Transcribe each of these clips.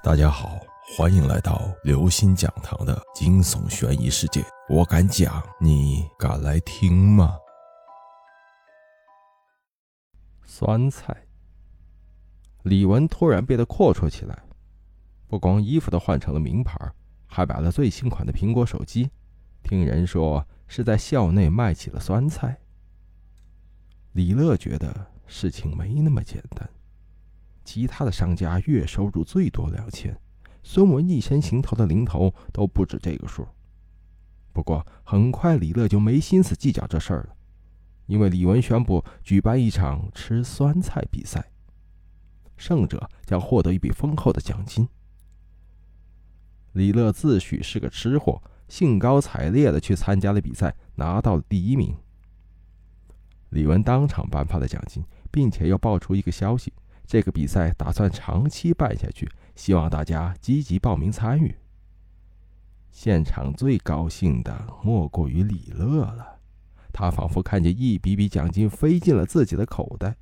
大家好，欢迎来到刘星讲堂的惊悚悬疑世界。我敢讲，你敢来听吗？酸菜。李文突然变得阔绰起来，不光衣服都换成了名牌，还买了最新款的苹果手机。听人说是在校内卖起了酸菜。李乐觉得事情没那么简单。其他的商家月收入最多两千，孙文一身行头的零头都不止这个数。不过很快李乐就没心思计较这事儿了，因为李文宣布举办一场吃酸菜比赛，胜者将获得一笔丰厚的奖金。李乐自诩是个吃货，兴高采烈的去参加了比赛，拿到了第一名。李文当场颁发了奖金，并且又爆出一个消息。这个比赛打算长期办下去，希望大家积极报名参与。现场最高兴的莫过于李乐了，他仿佛看见一笔笔奖金飞进了自己的口袋。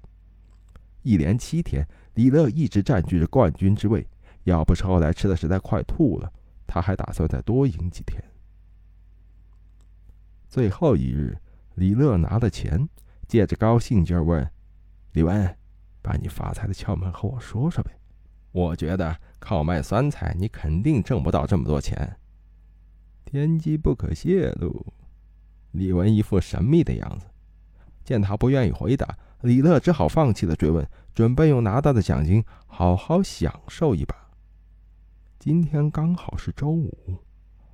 一连七天，李乐一直占据着冠军之位，要不是后来吃的实在快吐了，他还打算再多赢几天。最后一日，李乐拿了钱，借着高兴劲儿问李文。把你发财的窍门和我说说呗，我觉得靠卖酸菜你肯定挣不到这么多钱。天机不可泄露。李文一副神秘的样子，见他不愿意回答，李乐只好放弃了追问，准备用拿到的奖金好好享受一把。今天刚好是周五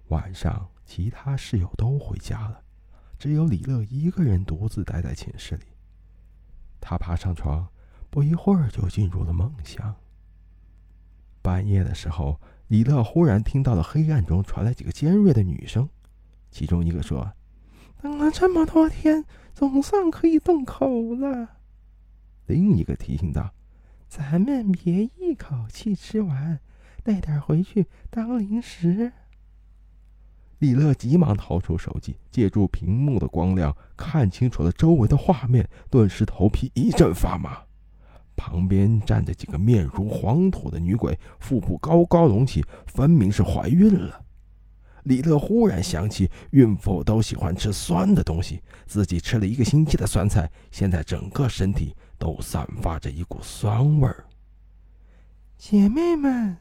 晚上，其他室友都回家了，只有李乐一个人独自待在寝室里。他爬上床。不一会儿就进入了梦乡。半夜的时候，李乐忽然听到了黑暗中传来几个尖锐的女声，其中一个说：“等了这么多天，总算可以动口了。”另一个提醒道：“咱们别一口气吃完，带点回去当零食。”李乐急忙掏出手机，借助屏幕的光亮看清楚了周围的画面，顿时头皮一阵发麻。旁边站着几个面如黄土的女鬼，腹部高高隆起，分明是怀孕了。李乐忽然想起，孕妇都喜欢吃酸的东西，自己吃了一个星期的酸菜，现在整个身体都散发着一股酸味儿。姐妹们，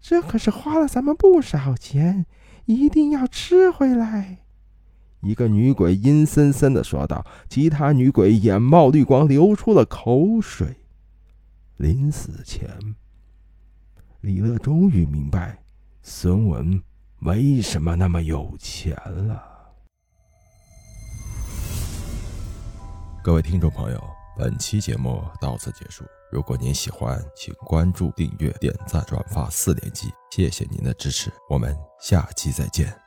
这可是花了咱们不少钱，一定要吃回来。一个女鬼阴森森的说道，其他女鬼眼冒绿光，流出了口水。临死前，李乐终于明白孙文为什么那么有钱了。各位听众朋友，本期节目到此结束。如果您喜欢，请关注、订阅、点赞、转发四连击，谢谢您的支持。我们下期再见。